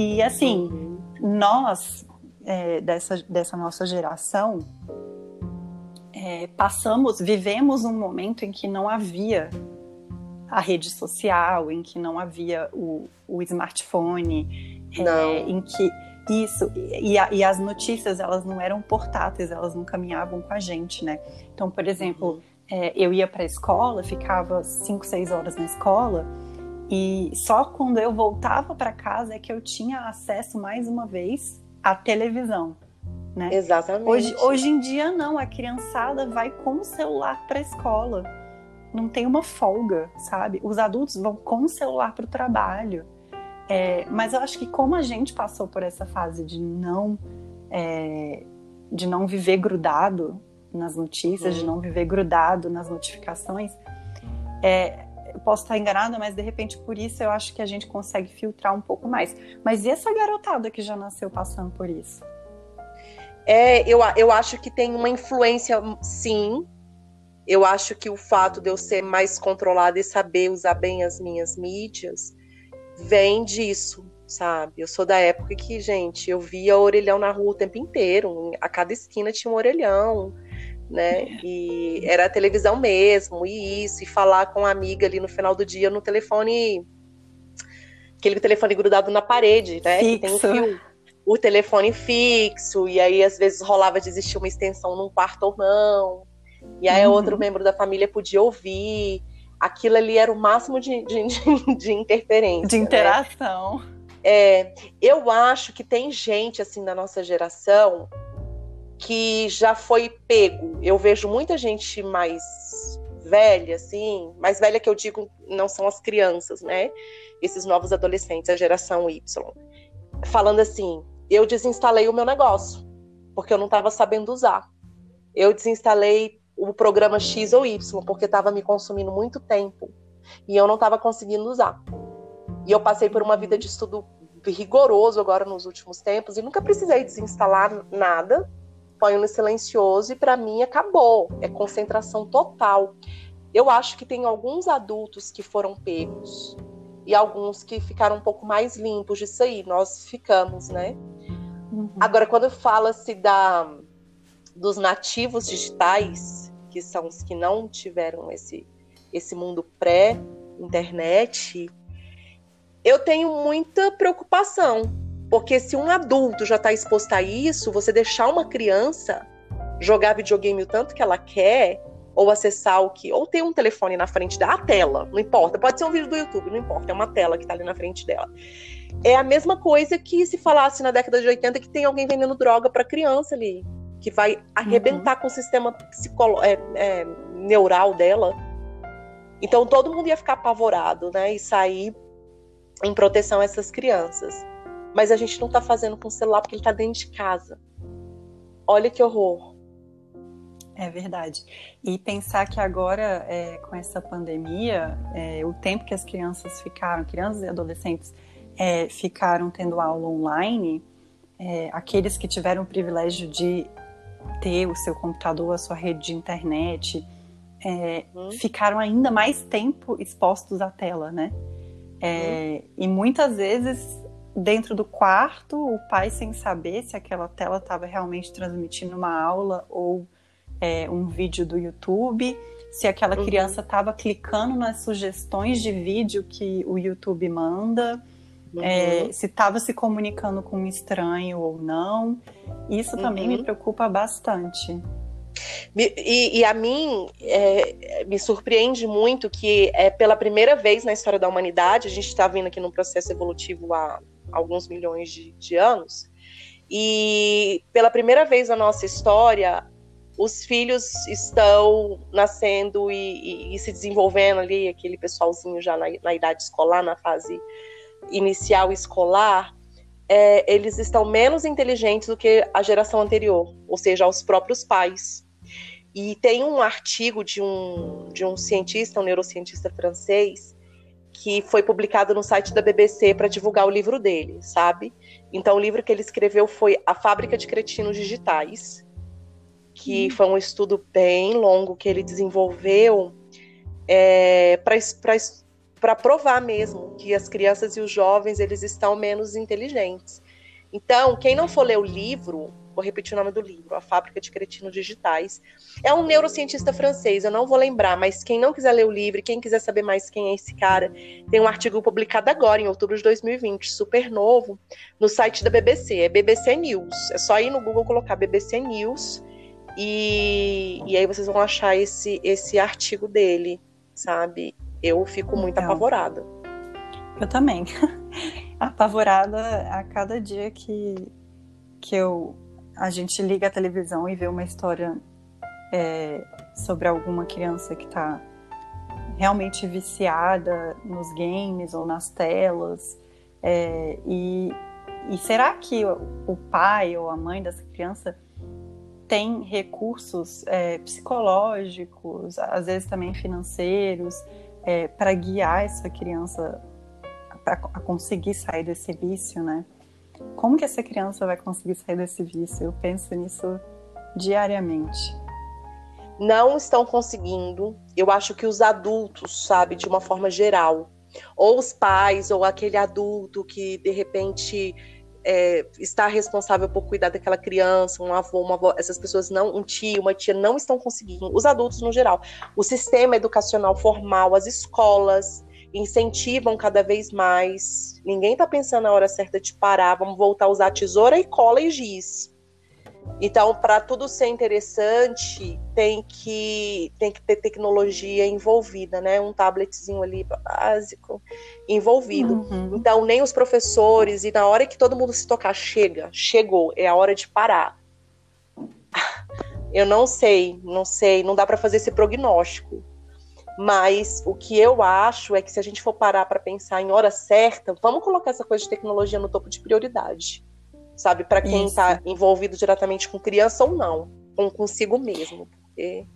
E, assim, uhum. nós, é, dessa, dessa nossa geração, é, passamos, vivemos um momento em que não havia a rede social, em que não havia o, o smartphone, é, em que isso e, a, e, as notícias elas não eram portáteis, elas não caminhavam com a gente, né? Então, por exemplo, uhum. é, eu ia para a escola, ficava cinco, seis horas na escola e só quando eu voltava para casa é que eu tinha acesso mais uma vez à televisão. Né? Exatamente. Hoje, hoje em dia não, a criançada vai com o celular para a escola não tem uma folga, sabe? Os adultos vão com o celular para o trabalho. É, mas eu acho que como a gente passou por essa fase de não é, de não viver grudado nas notícias, uhum. de não viver grudado nas notificações, é, posso estar enganada, mas de repente por isso eu acho que a gente consegue filtrar um pouco mais. Mas e essa garotada que já nasceu passando por isso? É, eu, eu acho que tem uma influência, sim, eu acho que o fato de eu ser mais controlada e saber usar bem as minhas mídias vem disso, sabe? Eu sou da época que, gente, eu via orelhão na rua o tempo inteiro, a cada esquina tinha um orelhão, né? E era a televisão mesmo, e isso, e falar com a amiga ali no final do dia no telefone, aquele telefone grudado na parede, né? Fixo. Que tem um fio, o telefone fixo, e aí às vezes rolava de existir uma extensão num quarto ou não. E aí uhum. outro membro da família podia ouvir. Aquilo ali era o máximo de, de, de interferência. De né? interação. Né? É, eu acho que tem gente assim da nossa geração que já foi pego. Eu vejo muita gente mais velha, assim, mais velha que eu digo não são as crianças, né? Esses novos adolescentes, a geração Y, falando assim: eu desinstalei o meu negócio porque eu não estava sabendo usar. Eu desinstalei o programa X ou Y, porque estava me consumindo muito tempo e eu não estava conseguindo usar. E eu passei por uma vida de estudo rigoroso agora nos últimos tempos e nunca precisei desinstalar nada. Ponho no silencioso e para mim acabou. É concentração total. Eu acho que tem alguns adultos que foram pegos e alguns que ficaram um pouco mais limpos disso aí. Nós ficamos, né? Uhum. Agora, quando fala-se da dos nativos digitais, que são os que não tiveram esse, esse mundo pré-internet, eu tenho muita preocupação. Porque se um adulto já está exposto a isso, você deixar uma criança jogar videogame o tanto que ela quer, ou acessar o que. Ou ter um telefone na frente da tela, não importa. Pode ser um vídeo do YouTube, não importa, é uma tela que está ali na frente dela. É a mesma coisa que se falasse na década de 80 que tem alguém vendendo droga para criança ali que vai arrebentar uhum. com o sistema psicolo é, é, neural dela. Então todo mundo ia ficar apavorado, né? E sair em proteção a essas crianças. Mas a gente não está fazendo com o celular porque ele está dentro de casa. Olha que horror. É verdade. E pensar que agora, é, com essa pandemia, é, o tempo que as crianças ficaram, crianças e adolescentes, é, ficaram tendo aula online, é, aqueles que tiveram o privilégio de ter o seu computador, a sua rede de internet, é, uhum. ficaram ainda mais tempo expostos à tela, né? É, uhum. E muitas vezes dentro do quarto, o pai sem saber se aquela tela estava realmente transmitindo uma aula ou é, um vídeo do YouTube, se aquela uhum. criança estava clicando nas sugestões de vídeo que o YouTube manda. É, uhum. É, se estava se comunicando com um estranho ou não. Isso também uhum. me preocupa bastante. E, e a mim é, me surpreende muito que é pela primeira vez na história da humanidade, a gente está vindo aqui num processo evolutivo há alguns milhões de, de anos, e pela primeira vez na nossa história, os filhos estão nascendo e, e, e, se desenvolvendo ali, aquele pessoalzinho já na, na idade escolar, na fase inicial escolar, é, eles estão menos inteligentes do que a geração anterior, ou seja, os próprios pais. E tem um artigo de um, de um cientista, um neurocientista francês, que foi publicado no site da BBC para divulgar o livro dele, sabe? Então, o livro que ele escreveu foi A Fábrica de Cretinos Digitais, que hum. foi um estudo bem longo que ele desenvolveu é, para para provar mesmo que as crianças e os jovens eles estão menos inteligentes. Então, quem não for ler o livro, vou repetir o nome do livro, A Fábrica de Cretinos Digitais, é um neurocientista francês, eu não vou lembrar, mas quem não quiser ler o livro, quem quiser saber mais quem é esse cara, tem um artigo publicado agora, em outubro de 2020, super novo, no site da BBC, é BBC News. É só ir no Google colocar BBC News e, e aí vocês vão achar esse, esse artigo dele, sabe? eu fico muito apavorada. Eu também. apavorada a cada dia que, que eu, a gente liga a televisão e vê uma história é, sobre alguma criança que está realmente viciada nos games ou nas telas. É, e, e será que o pai ou a mãe dessa criança tem recursos é, psicológicos, às vezes também financeiros, é, para guiar essa criança a, a conseguir sair desse vício, né? Como que essa criança vai conseguir sair desse vício? Eu penso nisso diariamente. Não estão conseguindo. Eu acho que os adultos, sabe, de uma forma geral, ou os pais, ou aquele adulto que de repente é, está responsável por cuidar daquela criança, um avô, uma avó, essas pessoas não, um tio, uma tia não estão conseguindo, os adultos no geral. O sistema educacional formal, as escolas incentivam cada vez mais. Ninguém está pensando na hora certa de parar, vamos voltar a usar tesoura e cola e giz. Então, para tudo ser interessante, tem que, tem que ter tecnologia envolvida, né? Um tabletzinho ali básico envolvido. Uhum. Então, nem os professores, e na hora que todo mundo se tocar, chega, chegou, é a hora de parar. Eu não sei, não sei, não dá para fazer esse prognóstico. Mas o que eu acho é que se a gente for parar para pensar em hora certa, vamos colocar essa coisa de tecnologia no topo de prioridade sabe? Para quem está envolvido diretamente com criança ou não, com consigo mesmo. Porque...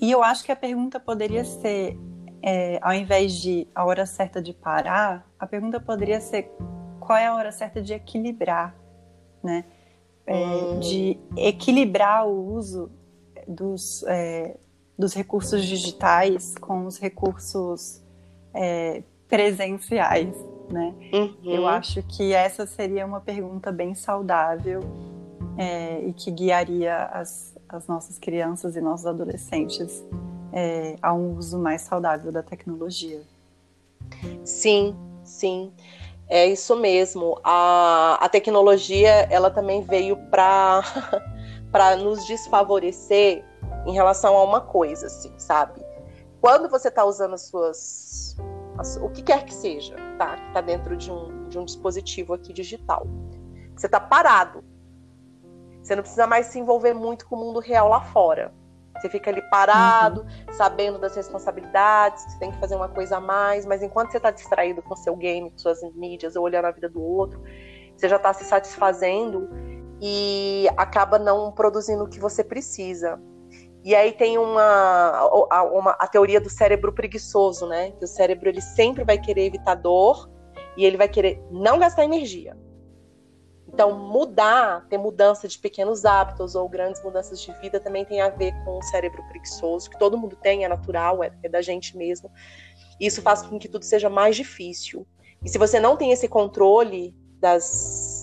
E eu acho que a pergunta poderia ser, é, ao invés de a hora certa de parar, a pergunta poderia ser qual é a hora certa de equilibrar, né? É, hum. De equilibrar o uso dos, é, dos recursos digitais com os recursos é, presenciais né? Uhum. Eu acho que essa seria uma pergunta bem saudável é, e que guiaria as, as nossas crianças e nossos adolescentes é, a um uso mais saudável da tecnologia. Sim, sim. É isso mesmo. A, a tecnologia, ela também veio para para nos desfavorecer em relação a uma coisa, assim, sabe? Quando você está usando as suas o que quer que seja, tá? Que está dentro de um, de um dispositivo aqui digital. Você está parado. Você não precisa mais se envolver muito com o mundo real lá fora. Você fica ali parado, uhum. sabendo das responsabilidades, que você tem que fazer uma coisa a mais, mas enquanto você está distraído com seu game, com suas mídias, ou olhando a vida do outro, você já está se satisfazendo e acaba não produzindo o que você precisa. E aí tem uma, uma, a teoria do cérebro preguiçoso, né? Que o cérebro ele sempre vai querer evitar dor e ele vai querer não gastar energia. Então, mudar, ter mudança de pequenos hábitos ou grandes mudanças de vida também tem a ver com o cérebro preguiçoso, que todo mundo tem, é natural, é, é da gente mesmo. Isso faz com que tudo seja mais difícil. E se você não tem esse controle das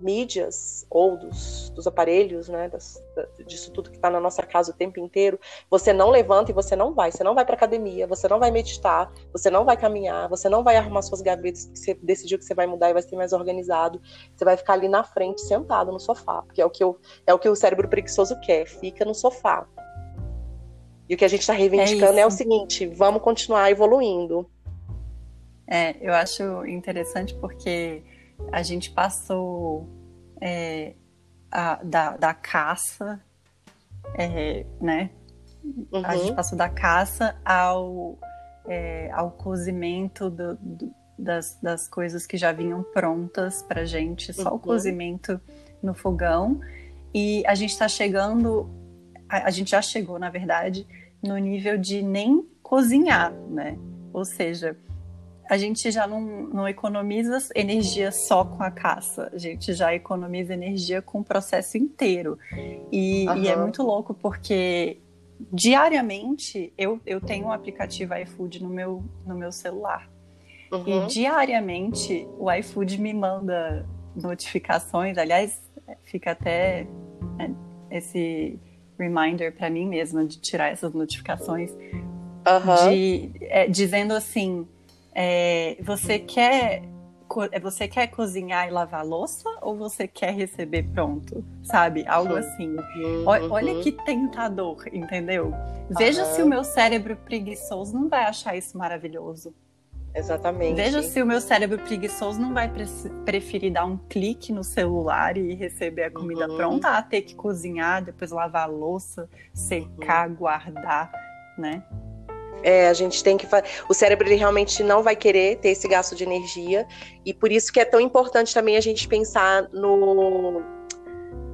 mídias ou dos, dos aparelhos, né, das, disso tudo que está na nossa casa o tempo inteiro, você não levanta e você não vai. Você não vai para academia, você não vai meditar, você não vai caminhar, você não vai arrumar suas gavetas que você decidiu que você vai mudar e vai ser mais organizado. Você vai ficar ali na frente, sentado no sofá, porque é o que, eu, é o, que o cérebro preguiçoso quer, fica no sofá. E o que a gente está reivindicando é, é o seguinte: vamos continuar evoluindo. É, eu acho interessante porque a gente passou é, a, da, da caça, é, né? Uhum. A gente passou da caça ao, é, ao cozimento do, do, das, das coisas que já vinham prontas pra gente, só uhum. o cozimento no fogão. E a gente está chegando, a, a gente já chegou, na verdade, no nível de nem cozinhar, né? Ou seja, a gente já não, não economiza energia só com a caça, a gente já economiza energia com o processo inteiro. E, uhum. e é muito louco porque diariamente eu, eu tenho um aplicativo iFood no meu, no meu celular. Uhum. E diariamente o iFood me manda notificações, aliás, fica até né, esse reminder para mim mesma de tirar essas notificações, uhum. de, é, dizendo assim é, você quer é, você quer cozinhar e lavar louça ou você quer receber pronto? Sabe? Algo uhum. assim. Uhum. Olha que tentador, entendeu? Veja uhum. se o meu cérebro preguiçoso não vai achar isso maravilhoso. Exatamente. Veja se o meu cérebro preguiçoso não vai pre preferir dar um clique no celular e receber a comida uhum. pronta a ter que cozinhar, depois lavar a louça, secar, uhum. guardar, né? É, a gente tem que o cérebro ele realmente não vai querer ter esse gasto de energia e por isso que é tão importante também a gente pensar no,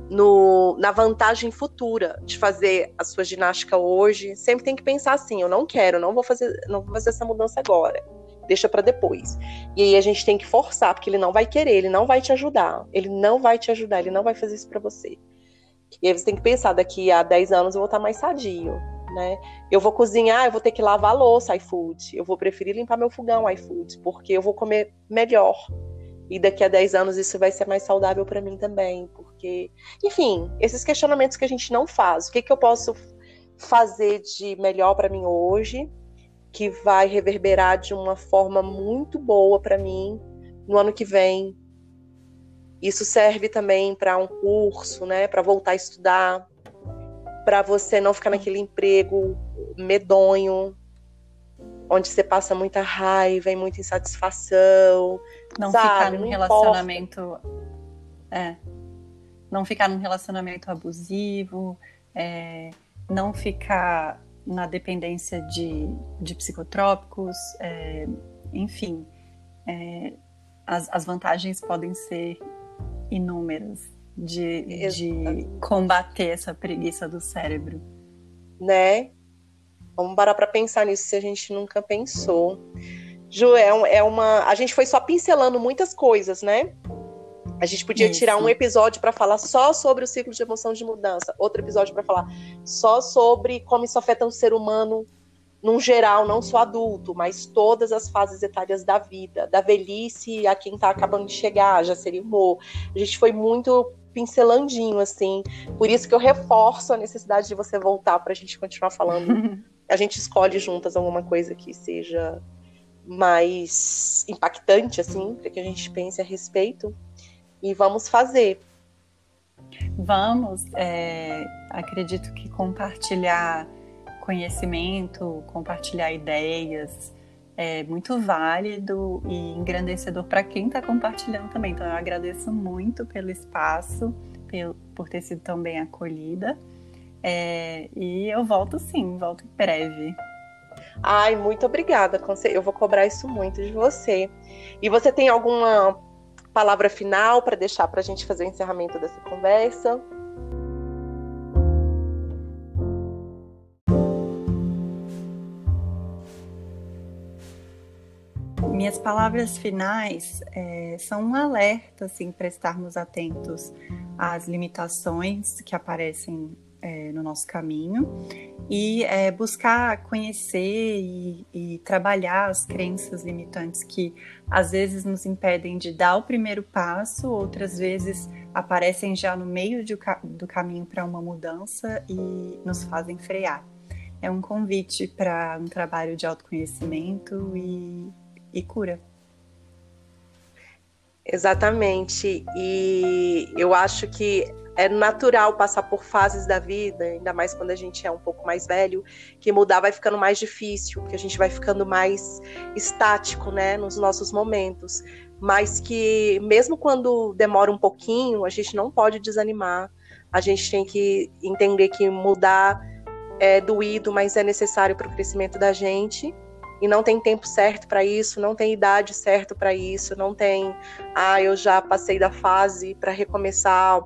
no na vantagem futura de fazer a sua ginástica hoje. Sempre tem que pensar assim, eu não quero, não vou fazer, não vou fazer essa mudança agora. Deixa para depois. E aí a gente tem que forçar, porque ele não vai querer, ele não vai te ajudar. Ele não vai te ajudar, ele não vai fazer isso para você. E aí você tem que pensar, daqui a 10 anos eu vou estar mais sadio né? Eu vou cozinhar, eu vou ter que lavar a louça iFood. Eu vou preferir limpar meu fogão iFood, porque eu vou comer melhor. E daqui a 10 anos isso vai ser mais saudável para mim também, porque, enfim, esses questionamentos que a gente não faz. O que, que eu posso fazer de melhor para mim hoje, que vai reverberar de uma forma muito boa para mim no ano que vem? Isso serve também para um curso, né, para voltar a estudar, para você não ficar naquele emprego medonho, onde você passa muita raiva e muita insatisfação. Não sabe? ficar num não relacionamento. É, não ficar num relacionamento abusivo, é, não ficar na dependência de, de psicotrópicos, é, enfim. É, as, as vantagens podem ser inúmeras de, de combater essa preguiça do cérebro. Né? Vamos parar para pensar nisso se a gente nunca pensou. Ju, é, é uma. A gente foi só pincelando muitas coisas, né? A gente podia Isso. tirar um episódio para falar só sobre o ciclo de emoção de mudança, outro episódio para falar só sobre como isso afeta o ser humano num geral, não só adulto, mas todas as fases etárias da vida, da velhice a quem está acabando de chegar, já seria humor. A gente foi muito pincelandinho, assim. Por isso que eu reforço a necessidade de você voltar para a gente continuar falando. a gente escolhe juntas alguma coisa que seja mais impactante, assim, para que a gente pense a respeito. E vamos fazer. Vamos. É, acredito que compartilhar conhecimento, compartilhar ideias, é muito válido e engrandecedor para quem está compartilhando também. Então, eu agradeço muito pelo espaço, por ter sido tão bem acolhida. É, e eu volto sim, volto em breve. Ai, muito obrigada. Eu vou cobrar isso muito de você. E você tem alguma palavra final para deixar para a gente fazer o encerramento dessa conversa? Minhas palavras finais é, são um alerta assim, para estarmos atentos às limitações que aparecem é, no nosso caminho e é, buscar conhecer e, e, trabalhar as crenças limitantes que às vezes nos impedem de dar o primeiro passo, outras vezes aparecem já no meio de, do caminho para uma mudança e nos fazem frear. É um convite para um trabalho de autoconhecimento e, e cura. Exatamente. E eu acho que é natural passar por fases da vida, ainda mais quando a gente é um pouco mais velho, que mudar vai ficando mais difícil, porque a gente vai ficando mais estático, né, nos nossos momentos. Mas que mesmo quando demora um pouquinho, a gente não pode desanimar. A gente tem que entender que mudar é doído, mas é necessário para o crescimento da gente e não tem tempo certo para isso, não tem idade certa para isso, não tem, ah, eu já passei da fase para recomeçar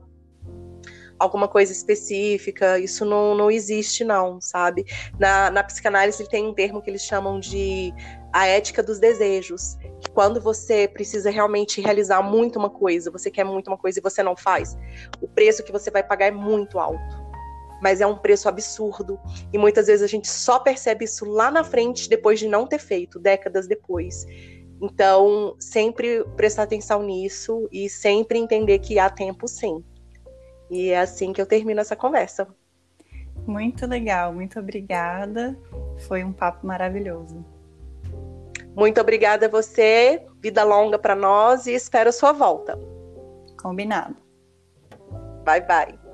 alguma coisa específica, isso não, não existe não, sabe? Na, na psicanálise tem um termo que eles chamam de a ética dos desejos, que quando você precisa realmente realizar muito uma coisa, você quer muito uma coisa e você não faz, o preço que você vai pagar é muito alto mas é um preço absurdo. E muitas vezes a gente só percebe isso lá na frente, depois de não ter feito, décadas depois. Então, sempre prestar atenção nisso e sempre entender que há tempo sim. E é assim que eu termino essa conversa. Muito legal, muito obrigada. Foi um papo maravilhoso. Muito obrigada a você. Vida longa para nós e espero sua volta. Combinado. Bye bye.